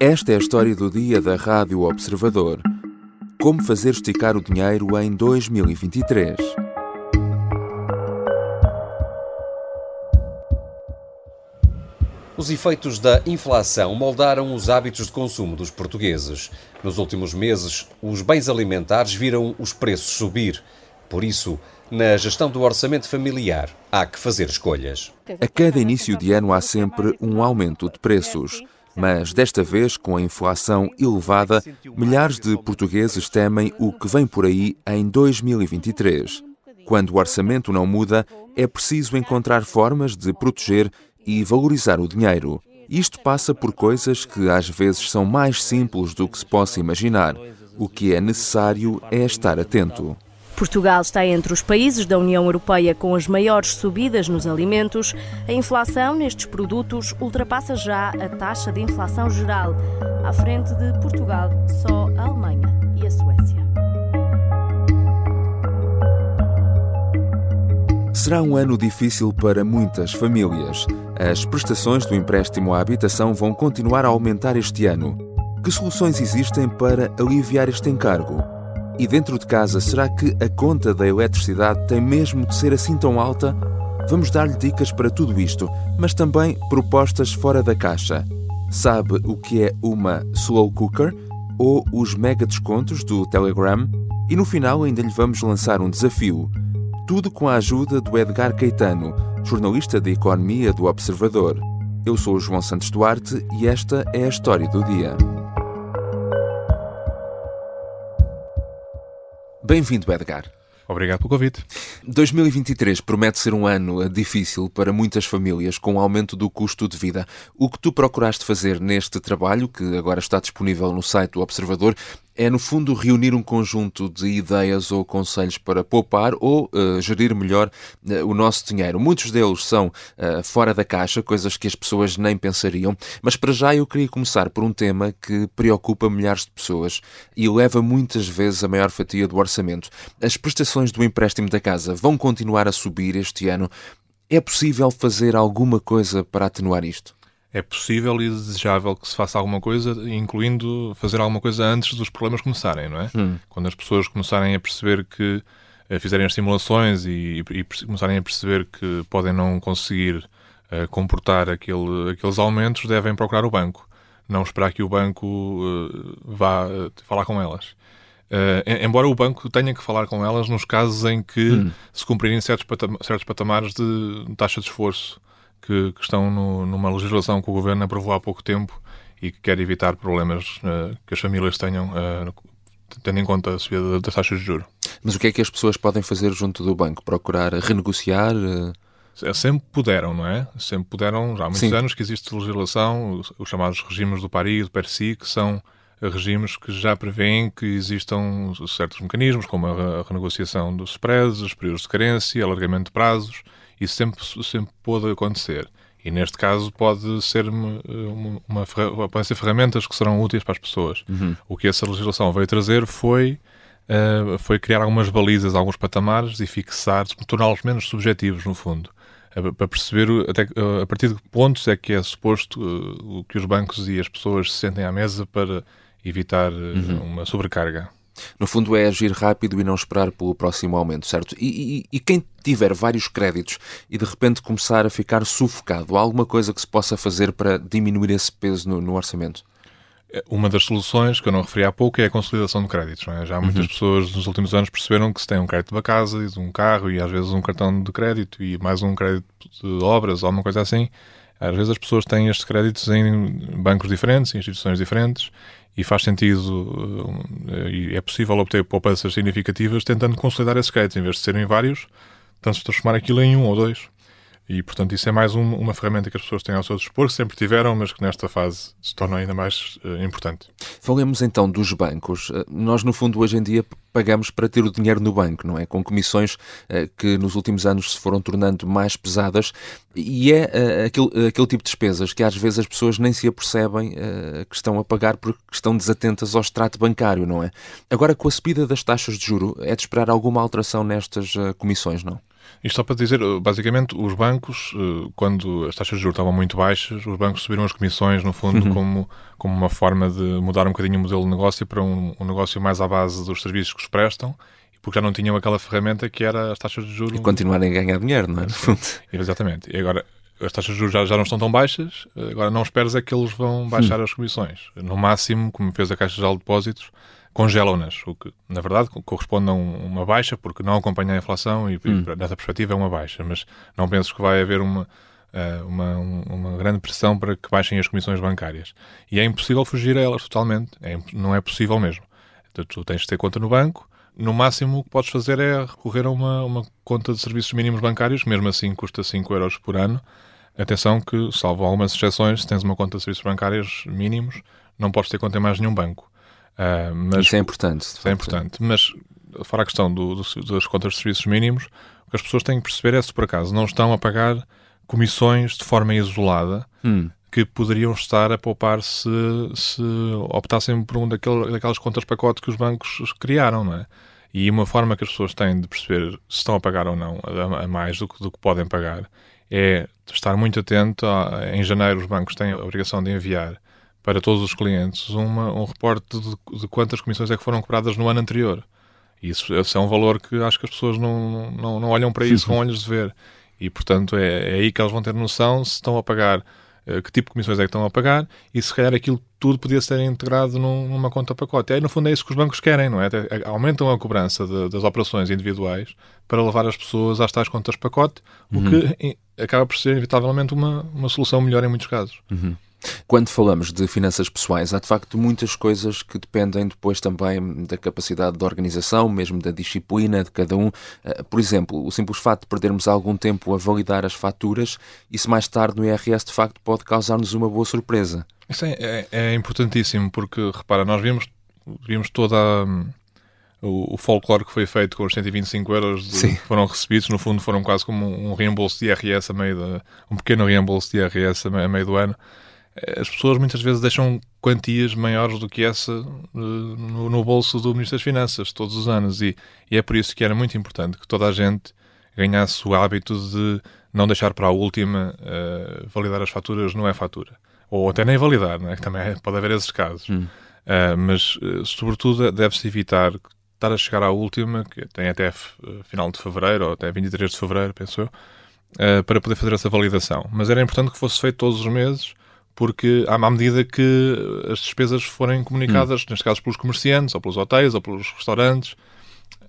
Esta é a história do dia da Rádio Observador. Como fazer esticar o dinheiro em 2023. Os efeitos da inflação moldaram os hábitos de consumo dos portugueses. Nos últimos meses, os bens alimentares viram os preços subir. Por isso, na gestão do orçamento familiar, há que fazer escolhas. A cada início de ano há sempre um aumento de preços. Mas desta vez, com a inflação elevada, milhares de portugueses temem o que vem por aí em 2023. Quando o orçamento não muda, é preciso encontrar formas de proteger e valorizar o dinheiro. Isto passa por coisas que às vezes são mais simples do que se possa imaginar. O que é necessário é estar atento. Portugal está entre os países da União Europeia com as maiores subidas nos alimentos. A inflação nestes produtos ultrapassa já a taxa de inflação geral. À frente de Portugal, só a Alemanha e a Suécia. Será um ano difícil para muitas famílias. As prestações do empréstimo à habitação vão continuar a aumentar este ano. Que soluções existem para aliviar este encargo? E dentro de casa, será que a conta da eletricidade tem mesmo de ser assim tão alta? Vamos dar-lhe dicas para tudo isto, mas também propostas fora da caixa. Sabe o que é uma slow cooker ou os mega descontos do Telegram? E no final ainda lhe vamos lançar um desafio. Tudo com a ajuda do Edgar Caetano, jornalista de economia do Observador. Eu sou o João Santos Duarte e esta é a história do dia. Bem-vindo, Edgar. Obrigado pelo convite. 2023 promete ser um ano difícil para muitas famílias com o aumento do custo de vida. O que tu procuraste fazer neste trabalho, que agora está disponível no site do Observador, é, no fundo, reunir um conjunto de ideias ou conselhos para poupar ou uh, gerir melhor uh, o nosso dinheiro. Muitos deles são uh, fora da caixa, coisas que as pessoas nem pensariam, mas para já eu queria começar por um tema que preocupa milhares de pessoas e leva muitas vezes a maior fatia do orçamento. As prestações do empréstimo da casa vão continuar a subir este ano. É possível fazer alguma coisa para atenuar isto? É possível e desejável que se faça alguma coisa, incluindo fazer alguma coisa antes dos problemas começarem, não é? Hum. Quando as pessoas começarem a perceber que uh, fizerem as simulações e, e, e, começarem a perceber que podem não conseguir uh, comportar aquele, aqueles aumentos, devem procurar o banco. Não esperar que o banco uh, vá falar com elas. embora o banco tenha que falar com elas nos casos em que hum. se cumprirem certos, patam certos patamares de taxa de esforço que, que estão no, numa legislação que o Governo aprovou há pouco tempo e que quer evitar problemas uh, que as famílias tenham, uh, tendo em conta a subida das taxas de juros. Mas o que é que as pessoas podem fazer junto do banco? Procurar renegociar? Uh... Sempre puderam, não é? Sempre puderam, já há muitos Sim. anos que existe legislação, os, os chamados regimes do PARI e do PERSI, que são regimes que já prevêem que existam certos mecanismos, como a renegociação dos spreads, os períodos de carência, alargamento de prazos, isso sempre, sempre pode acontecer. E neste caso pode ser uma, uma, uma podem ser ferramentas que serão úteis para as pessoas. Uhum. O que essa legislação veio trazer foi, uh, foi criar algumas balizas, alguns patamares e fixar, torná-los menos subjetivos, no fundo. Uh, para perceber até, uh, a partir de que pontos é que é suposto uh, que os bancos e as pessoas se sentem à mesa para evitar uhum. uma sobrecarga. No fundo, é agir rápido e não esperar pelo próximo aumento, certo? E, e, e, quem tiver vários créditos e de repente começar a ficar sufocado, há alguma coisa que se possa fazer para diminuir esse peso no, no orçamento? É, uma das soluções que eu não referi há pouco é a consolidação de créditos. É? Já muitas uhum. pessoas nos últimos anos perceberam que se tem um crédito de uma casa e de um carro e às vezes um cartão de crédito e mais um crédito de obras ou alguma coisa assim, às vezes as pessoas têm estes créditos em bancos diferentes, em instituições diferentes e faz sentido eh, e é possível obter poupanças significativas tentando consolidar esses créditos, em vez de serem vários, tanto se transformar aquilo em um ou dois. E, portanto, isso é mais um, uma ferramenta que as pessoas têm ao seu dispor, que sempre tiveram, mas que nesta fase se torna ainda mais uh, importante. Falemos então dos bancos. Eh, nós, no fundo, hoje em dia pagamos para ter o dinheiro no banco, não é? Com comissões uh, que nos últimos anos se foram tornando mais pesadas e é uh, aquele, aquele tipo de despesas que às vezes as pessoas nem se apercebem que estão a pagar porque estão desatentas ao extrato bancário, não é? Agora, com a subida das taxas de juro, é de esperar alguma alteração nestas comissões, não? Isto só para dizer, basicamente, os bancos, eh, quando as taxas de juros estavam muito baixas, os bancos subiram as comissões, no fundo, uhum. como, como uma forma de mudar um bocadinho o modelo de negócio para um, um negócio mais à base dos serviços que os prestam, porque já não tinham aquela ferramenta que era as taxas de juros. E continuarem a ganhar dinheiro, não é? Exatamente. E agora, as taxas de juros já, já não estão tão baixas, agora não esperes é que eles vão baixar hum. as comissões. No máximo, como fez a Caixa de Depósitos, congelam-nas, o que, na verdade, corresponde a uma baixa, porque não acompanha a inflação e, hum. nessa perspectiva, é uma baixa. Mas não penso que vai haver uma, eh, uma, uma grande pressão para que baixem as comissões bancárias. E é impossível fugir a elas totalmente. É, não é possível mesmo. Então, tu tens de ter conta no banco. No máximo, o que podes fazer é recorrer a uma, uma conta de serviços mínimos bancários, mesmo assim custa 5 euros por ano. Atenção que, salvo algumas exceções, se tens uma conta de serviços bancários mínimos, não podes ter conta em mais nenhum banco. Uh, mas, isso é importante. Isso é importante. Mas, fora a questão do, do, das contas de serviços mínimos, o que as pessoas têm que perceber é se por acaso não estão a pagar comissões de forma isolada hum. que poderiam estar a poupar se, se optassem por um daquele, daquelas contas pacote que os bancos criaram, não é? E uma forma que as pessoas têm de perceber se estão a pagar ou não a, a mais do que, do que podem pagar é estar muito atento. A, em janeiro, os bancos têm a obrigação de enviar para todos os clientes uma, um reporte de, de, quantas comissões é que foram cobradas no ano anterior. Isso, esse é um valor que acho que as pessoas não, não, não olham para isso com olhos de ver. E, portanto, é, é aí que elas vão ter noção se estão a pagar eh, que tipo de comissões é que estão a pagar e se calhar aquilo tudo podia ser integrado num, numa conta pacote. E aí, no fundo, é isso que os bancos querem, não é? Aumentam a cobrança de, das operações individuais para levar as pessoas às tais contas pacote, o uhum. que acaba por ser, inevitavelmente, uma, uma solução melhor em muitos casos. Uhum. Quando falamos de finanças pessoais, há de facto muitas coisas que dependem depois também da capacidade de organização, mesmo da disciplina de cada um. Eh, por exemplo, o simples facto de perdermos algum tempo a validar as faturas, isso mais tarde no IRS de facto pode causar-nos uma boa surpresa. Isso é, é, é, importantíssimo, porque repara, nós vimos, vimos toda a, o, o folclore que foi feito com os 125 euros de, que foram recebidos, no fundo foram quase como um reembolso de IRS a meio de, um pequeno reembolso de IRS a meio do ano as pessoas muitas vezes deixam quantias maiores do que essa uh, no, no, bolso do Ministro das Finanças todos os anos e, e, é por isso que era muito importante que toda a gente ganhasse o hábito de não deixar para a última uh, validar as faturas não é fatura ou até nem validar, é? que também é, pode haver esses casos hum. uh, mas sobretudo deve-se evitar estar a chegar à última que tem até final de Fevereiro ou até 23 de Fevereiro, penso eu para poder fazer essa validação mas era importante que fosse feito todos os meses porque à medida que as despesas forem comunicadas, hum. neste caso pelos comerciantes, ou pelos hotéis, ou pelos restaurantes,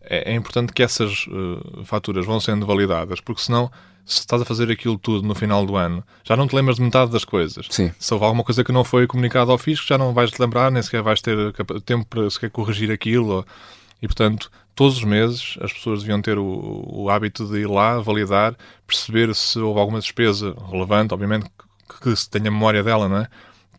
é, é importante que essas uh, faturas vão sendo validadas, porque senão, se estás a fazer aquilo tudo no final do ano, já não te lembras de metade das coisas. Sim. Se houve alguma coisa que não foi comunicada ao fisco, já não vais te lembrar, nem sequer vais ter tempo para sequer corrigir aquilo. Ou... E, portanto, todos os meses as pessoas deviam ter o, o hábito de ir lá, validar, perceber se houve alguma despesa relevante, obviamente que se tenha memória dela, não é?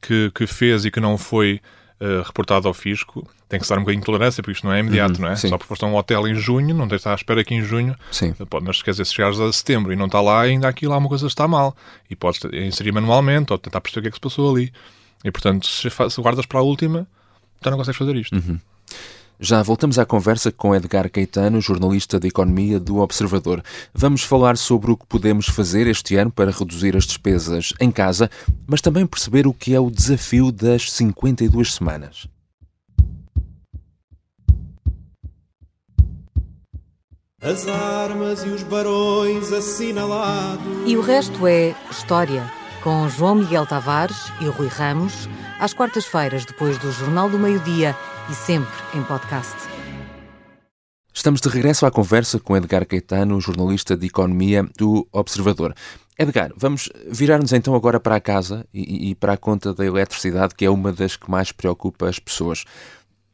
Que, que fez e que não foi uh, reportado ao fisco, tem que estar um bocadinho de tolerância, porque isto não é imediato, uhum, não é? Sim. Só porque foste a um hotel em junho, não tens de estar à espera que em junho, sim. Pode, mas quer dizer, se chegares a setembro e não está lá, ainda aqui lá uma coisa está mal. E podes inserir manualmente ou tentar perceber o que é que se passou ali. E portanto, se, se guardas para a última, então não consegues fazer isto. Uhum. Já voltamos à conversa com Edgar Caetano, jornalista de economia do Observador. Vamos falar sobre o que podemos fazer este ano para reduzir as despesas em casa, mas também perceber o que é o desafio das 52 semanas. As armas e os barões assinalados. E o resto é história. Com João Miguel Tavares e Rui Ramos, às quartas-feiras, depois do Jornal do Meio-Dia e sempre em podcast. Estamos de regresso à conversa com Edgar Caetano, jornalista de economia do Observador. Edgar, vamos virar-nos então agora para a casa e, e, para a conta da eletricidade, que é uma das que mais preocupa as pessoas.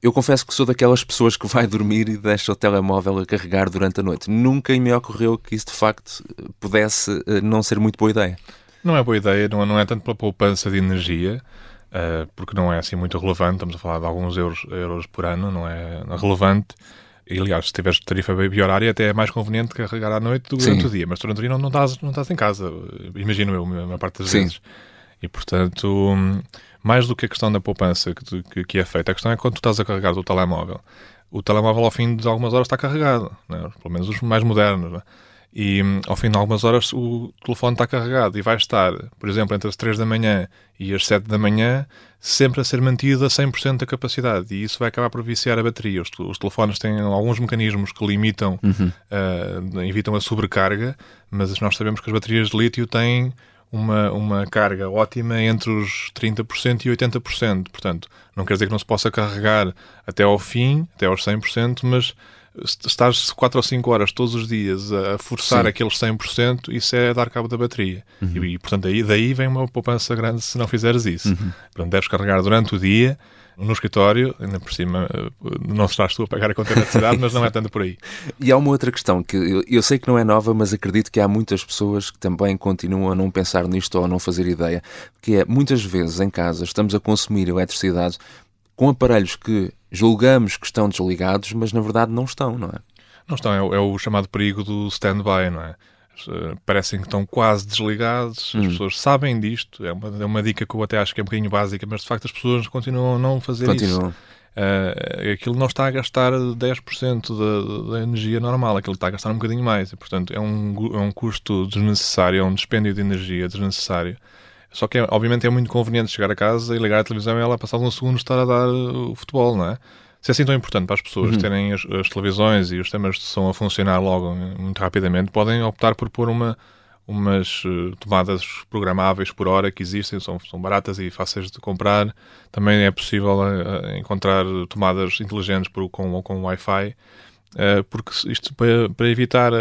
Eu confesso que sou daquelas pessoas que vai dormir e deixa o telemóvel a carregar durante a noite. Nunca me ocorreu que isso de facto pudesse eh, não ser muito boa ideia. Não é boa ideia, não é, não é tanto pela poupança de energia, uh, porque não é assim muito relevante, estamos a falar de alguns euros, euros por ano, não é relevante. E, aliás, se tiveres tarifa baby horária, até é mais conveniente carregar à noite do que durante o dia, mas durante o dia não, não, estás, não estás em casa, imagino eu, a maior parte das Sim. vezes. E, portanto, mais do que a questão da poupança que, que, que, é feita, a questão é quando tu estás a carregar o telemóvel. O telemóvel, ao fim de algumas horas, está carregado, né? pelo menos os mais modernos. Né? E hum, ao fim de algumas horas o telefone está carregado e vai estar, por exemplo, entre as 3 da manhã e as 7 da manhã, sempre a ser mantido a 100% da capacidade e isso vai acabar por viciar a bateria. Os, os telefones têm alguns mecanismos que limitam, uhum. uh, evitam a sobrecarga, mas nós sabemos que as baterias de lítio têm uma, uma carga ótima entre os 30% e 80%. Portanto, não quer dizer que não se possa carregar até ao fim, até aos 100%, mas estás 4 ou 5 horas todos os dias a forçar Sim. aqueles 100%, isso é dar cabo da bateria. Uhum. E, portanto, daí, daí vem uma poupança grande se não fizeres isso. Uhum. Portanto, deves carregar durante o dia, no escritório, ainda por cima, eh, não estás tu a pagar a conta da cidade, mas não é tanto por aí. E há uma outra questão que eu, eu, sei que não é nova, mas acredito que há muitas pessoas que também continuam a não pensar nisto ou a não fazer ideia, que é muitas vezes em casa estamos a consumir eletricidade com aparelhos que julgamos que estão desligados, mas na verdade não estão, não é? Não estão, é, é o chamado perigo do stand-by, não é? Eh, parecem que estão quase desligados, hum. as pessoas sabem disto, é uma, é uma dica que eu até acho que é um bocadinho básica, mas de facto as pessoas continuam a não fazer continuam. isso. Uh, aquilo não está a gastar 10% da, da energia normal, aquilo está a gastar um bocadinho mais, e portanto é um, é um custo desnecessário, é um dispêndio de energia desnecessário. Só que, obviamente, é muito conveniente chegar a casa e ligar a televisão e ela, passado um segundo, estar a dar o futebol, não é? Se é assim tão importante para as pessoas uhum. terem as, as, televisões e os temas de som a funcionar logo, muito rapidamente, podem optar por pôr uma, umas uh, tomadas programáveis por hora que existem, são, são baratas e fáceis de comprar. Também é possível uh, encontrar tomadas inteligentes por, com, com Wi-Fi. Uh, porque isto para, para evitar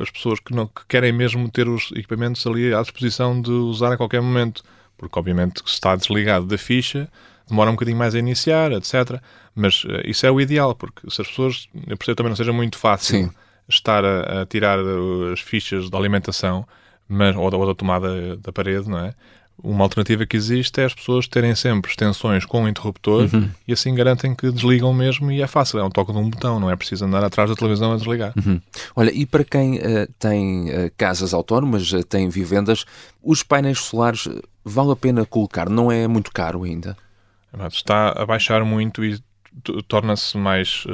as pessoas que, não, que querem mesmo ter os equipamentos ali à disposição de usar a qualquer momento, porque obviamente se está desligado da ficha, demora um bocadinho mais a iniciar, etc. Mas uh, isso é o ideal, porque se as pessoas, eu percebo também não seja muito fácil Sim. estar a, a, tirar as fichas da alimentação mas, ou, da, ou da tomada da parede, não é? Uma alternativa que existe é as pessoas terem sempre extensões com um interruptor uhum. e assim garantem que desligam mesmo e é fácil, é um toque de um botão, não é preciso andar atrás da televisão a desligar. Uhum. Olha, e para quem uh, tem uh, casas autónomas, uh, tem vivendas, os painéis solares vale a pena colocar? Não é muito caro ainda? Está a baixar muito e torna-se mais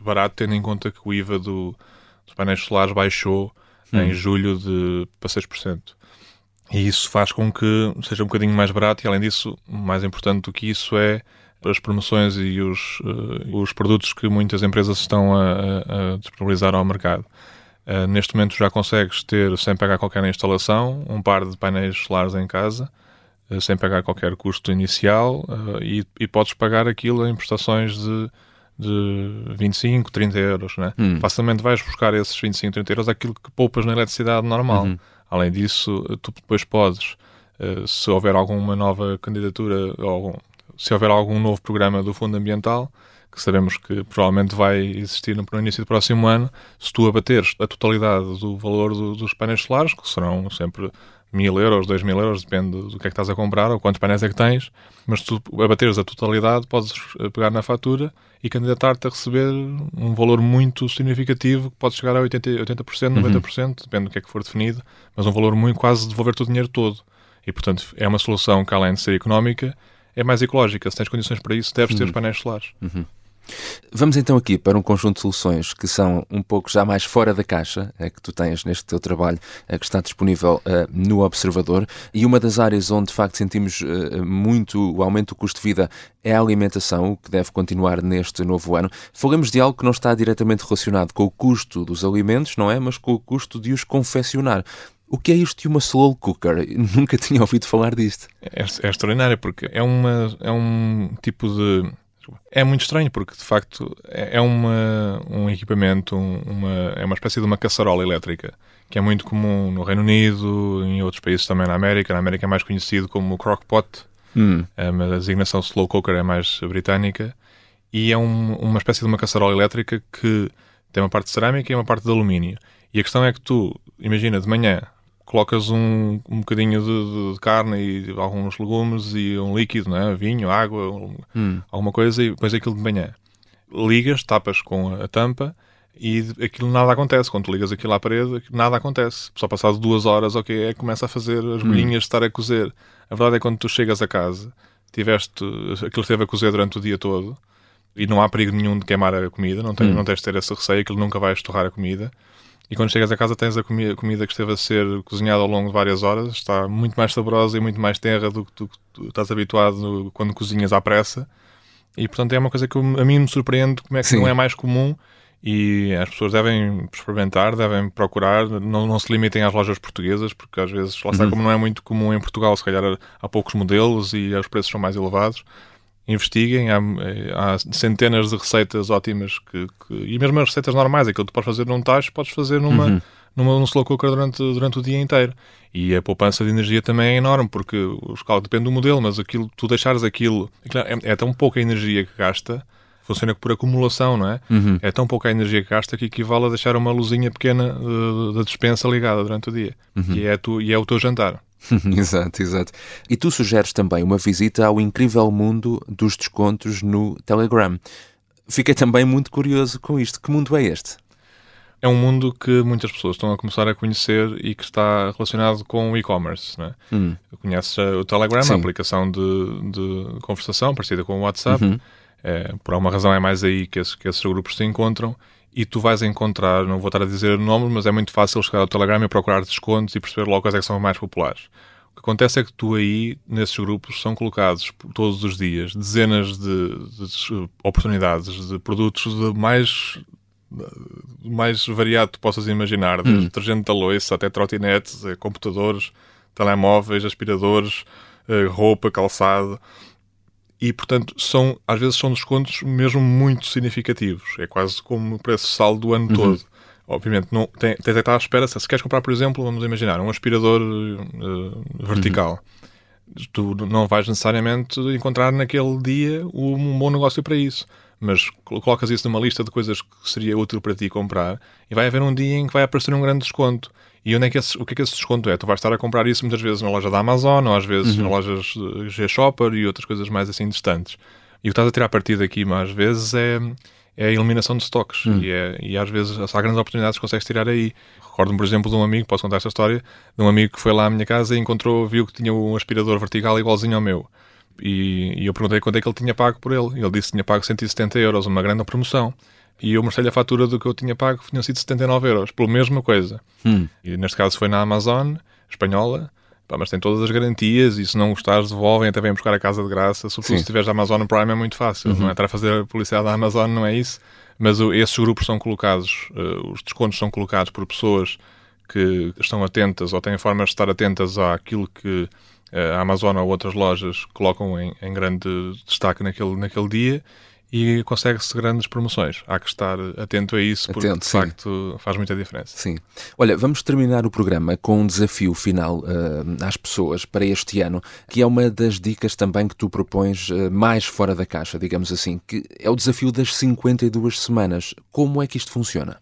barato, tendo em conta que o IVA do, dos painéis solares baixou hum. em julho de, para 6%. E isso faz com que seja um bocadinho mais barato, e além disso, mais importante do que isso é as promoções e os, uh, os produtos que muitas empresas estão a, a, a disponibilizar ao mercado. Uh, neste momento já consegues ter, sem pagar qualquer instalação, um par de painéis solares em casa eh, sem pagar qualquer custo inicial uh, e, e, podes pagar aquilo em prestações de, de 25, 30 euros. Né? Hum. Facilmente vais buscar esses 25, 30 euros aquilo que poupas na eletricidade normal. Uhum. Além disso, tu depois podes, uh, se houver alguma nova candidatura, ou se houver algum novo programa do Fundo Ambiental, que sabemos que provavelmente vai existir no, no início do próximo ano, se tu abateres a totalidade do valor do, dos painéis solares, que serão sempre mil euros, dois mil euros, depende do que é que estás a comprar ou quantos painéis é que tens, mas tu abateres a totalidade, podes eh, pegar na fatura e candidatar-te a receber um valor muito significativo, que pode chegar a 80%, 80% 90%, uhum. depende do que é que for definido, mas um valor muito quase devolver-te o dinheiro todo. E, portanto, é uma solução que, além de ser económica, é mais ecológica. Se tens condições para isso, deves uhum. ter os painéis solares. Uhum. Vamos então aqui para um conjunto de soluções que são um pouco já mais fora da caixa, é, que tu tens neste teu trabalho, é, que está disponível é, no Observador. E uma das áreas onde de facto sentimos é, muito o aumento do custo de vida é a alimentação, o que deve continuar neste novo ano. Falamos de algo que não está diretamente relacionado com o custo dos alimentos, não é? Mas com o custo de os confeccionar. O que é isto de uma slow cooker? Nunca tinha ouvido falar disto. É, é extraordinário porque é, uma, é um tipo de é muito estranho porque, de facto, é, é uma, um equipamento, uma, é uma espécie de uma caçarola elétrica, que é muito comum no Reino Unido, em outros países também na América. Na América é mais conhecido como crockpot, hum. É, mas a designação slow cooker é mais britânica. E é um, uma espécie de uma caçarola elétrica que tem uma parte de cerâmica e uma parte de alumínio. E a questão é que tu, imagina, de manhã colocas um, um bocadinho de, de, carne e alguns legumes e um líquido, é? vinho, água, hum. alguma coisa, e depois aquilo de manhã. Ligas, tapas com a tampa e aquilo nada acontece. Quando tu ligas aquilo à parede, nada acontece. Só passado duas horas, ok, é que começa a fazer as hum. bolhinhas, hum. estar a cozer. A verdade é que quando tu chegas a casa, tiveste, aquilo esteve a cozer durante o dia todo e não há perigo nenhum de queimar a comida, não, tem, hum. não tens de ter esse receio, aquilo nunca vai estorrar a comida e quando chegas a casa tens a comida, comida, que esteve a ser cozinhada ao longo de várias horas, está muito mais saborosa e muito mais terra do que tu, tu estás habituado quando cozinhas à pressa. E portanto é uma coisa que a mim me surpreende como é que Sim. não é mais comum e as pessoas devem experimentar, devem procurar, não, não se limitem às lojas portuguesas, porque às vezes, lá está, uhum. como não é muito comum em Portugal, se calhar há poucos modelos e os preços são mais elevados, investiguem, há, há centenas de receitas ótimas que, que, e mesmo as receitas normais, aquilo que tu podes fazer num tacho, podes fazer numa, uhum. numa, num slow cooker durante, durante o dia inteiro. E a poupança de energia também é enorme, porque o escalo depende do modelo, mas aquilo, tu deixares aquilo, é, é tão pouca energia que gasta funciona por acumulação, não é? Uhum. É tão pouca energia que gasta que equivale a deixar uma luzinha pequena uh, da dispensa ligada durante o dia. Uhum. E, é tu, e é o teu jantar. exato, exato. E tu sugeres também uma visita ao incrível mundo dos descontos no Telegram. Fiquei também muito curioso com isto. Que mundo é este? É um mundo que muitas pessoas estão a começar a conhecer e que está relacionado com o e-commerce. Né? Hum. Conheces o Telegram, Sim. a aplicação de, de conversação parecida com o WhatsApp. Uhum é, por alguma razão é mais aí que esses, que esses grupos se encontram e tu vais encontrar, não vou estar a dizer nomes, mas é muito fácil chegar ao Telegram e procurar descontos e perceber logo quais é que são mais populares. O que acontece é que tu aí, nesses grupos, são colocados todos os dias dezenas de, de oportunidades de produtos de mais mais variado que possas imaginar, desde hum. detergente da loiça até trotinetes, eh, computadores, telemóveis, aspiradores, eh, roupa, calçado e, portanto, são, às vezes são descontos mesmo muito significativos. É quase como o preço saldo do ano uhum. todo. Obviamente, não, tem, tens de estar à espera. Se queres comprar, por exemplo, vamos imaginar, um aspirador uh, vertical. Uhum. Tu não vais necessariamente encontrar naquele dia um bom negócio para isso. Mas colocas isso numa lista de coisas que seria útil para ti comprar e vai haver um dia em que vai aparecer um grande desconto. E onde é que esse, o que é que esse desconto é? Tu vais estar a comprar isso muitas vezes na loja da Amazon, ou às vezes uhum. nas lojas G-Shopper e outras coisas mais assim distantes. E o que estás a tirar partido aqui, mais vezes, é, é a eliminação de estoques. Uhum. E, é, e às vezes há grandes oportunidades que consegues tirar aí. Recordo-me, por exemplo, de um amigo, posso contar esta história, de um amigo que foi lá à minha casa e encontrou, viu que tinha um aspirador vertical igualzinho ao meu. E, e eu perguntei quanto é que ele tinha pago por ele. Ele disse que tinha pago 170 euros, uma grande promoção e eu mostrei-lhe a fatura do que eu tinha pago, tinham sido 79 euros, pela mesma coisa. Hum. E neste caso foi na Amazon, espanhola, pá, mas tem todas as garantias e se não gostares devolvem, até vêm buscar a casa de graça. Sobretudo Sim. se tiveres a Amazon Prime é muito fácil, uhum. não é? Estar a fazer a publicidade da Amazon não é isso, mas esses grupos são colocados, uh, os descontos são colocados por pessoas que estão atentas ou têm formas de estar atentas àquilo que uh, a Amazon ou outras lojas colocam em, em grande destaque naquele, naquele dia e consegue-se grandes promoções. Há que estar atento a isso, porque atento, de sim. facto faz muita diferença. Sim. Olha, vamos terminar o programa com um desafio final uh, às pessoas para este ano, que é uma das dicas também que tu propões uh, mais fora da caixa, digamos assim, que é o desafio das 52 semanas. Como é que isto funciona?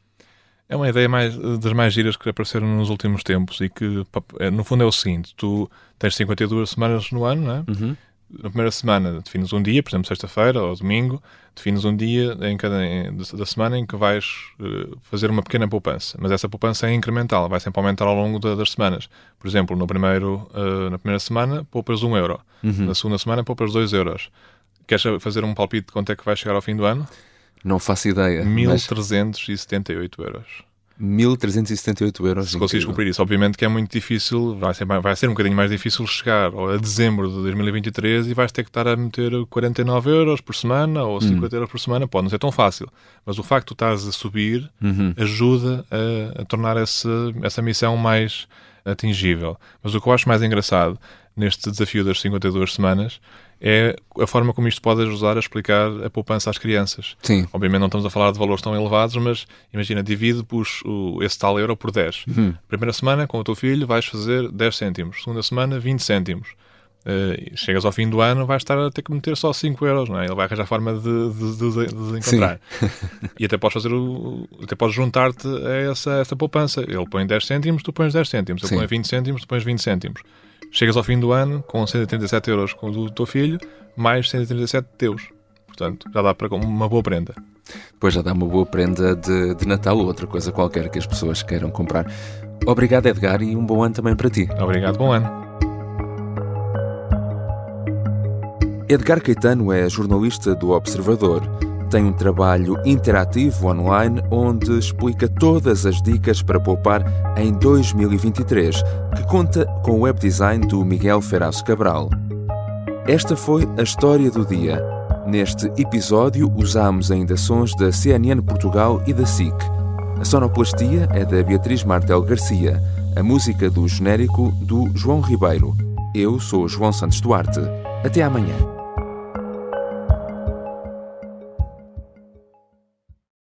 É uma ideia mais, das mais giras que apareceram nos últimos tempos e que, é, no fundo, é o seguinte: tu tens 52 semanas no ano, não é? Uhum na primeira semana defines um dia, por exemplo, sexta-feira ou domingo, defines um dia em cada em, da semana em que vais uh, fazer uma pequena poupança. Mas essa poupança é incremental, vai sempre aumentar ao longo da, das semanas. Por exemplo, no primeiro, uh, na primeira semana poupas um euro, uhum. na segunda semana poupas dois euros. Queres fazer um palpite de quanto é que vai chegar ao fim do ano? Não faço ideia. 1.378 mas... euros. 1.378 euros. Se conseguires cumprir isso, obviamente que é muito difícil, vai ser, vai ser um bocadinho mais difícil chegar a dezembro de 2023 e vais ter que estar a meter 49 euros por semana ou 50 hum. euros por semana, pode não ser tão fácil, mas o facto de tu estás a subir uhum. ajuda a, a tornar essa missão mais atingível. Mas o que eu acho mais engraçado neste desafio das 52 semanas é a forma como isto pode ajudar a explicar a poupança às crianças. Sim. Obviamente não estamos a falar de valores tão elevados, mas imagina, divide os, o, esse tal euro por 10. Uhum. Primeira semana, com o teu filho, vais fazer 10 cêntimos. Segunda semana, 20 cêntimos. Uh, chegas ao fim do ano, vais estar a ter que meter só 5 euros, não é? Ele vai arranjar forma de, de, de, de encontrar. e até podes fazer o, até podes juntar-te a essa, essa poupança. Ele põe 10 cêntimos, tu pões 10 cêntimos. Ele Sim. põe 20 cêntimos, tu pões 20 cêntimos. Chegas ao fim do ano com 137 euros com o do teu filho, mais 137 teus. Portanto, já dá para uma boa prenda. Pois já dá uma boa prenda de, de Natal ou outra coisa qualquer que as pessoas queiram comprar. Obrigado, Edgar, e um bom ano também para ti. Obrigado, bom ano. Edgar Caetano é jornalista do Observador tem um trabalho interativo online onde explica todas as dicas para poupar em 2023, que conta com o web design do Miguel Ferraz Cabral. Esta foi a história do dia. Neste episódio usamos ainda sons da CNN Portugal e da SIC. A sonoplastia é da Beatriz Martel Garcia, a música do genérico do João Ribeiro. Eu sou João Santos Duarte. Até amanhã.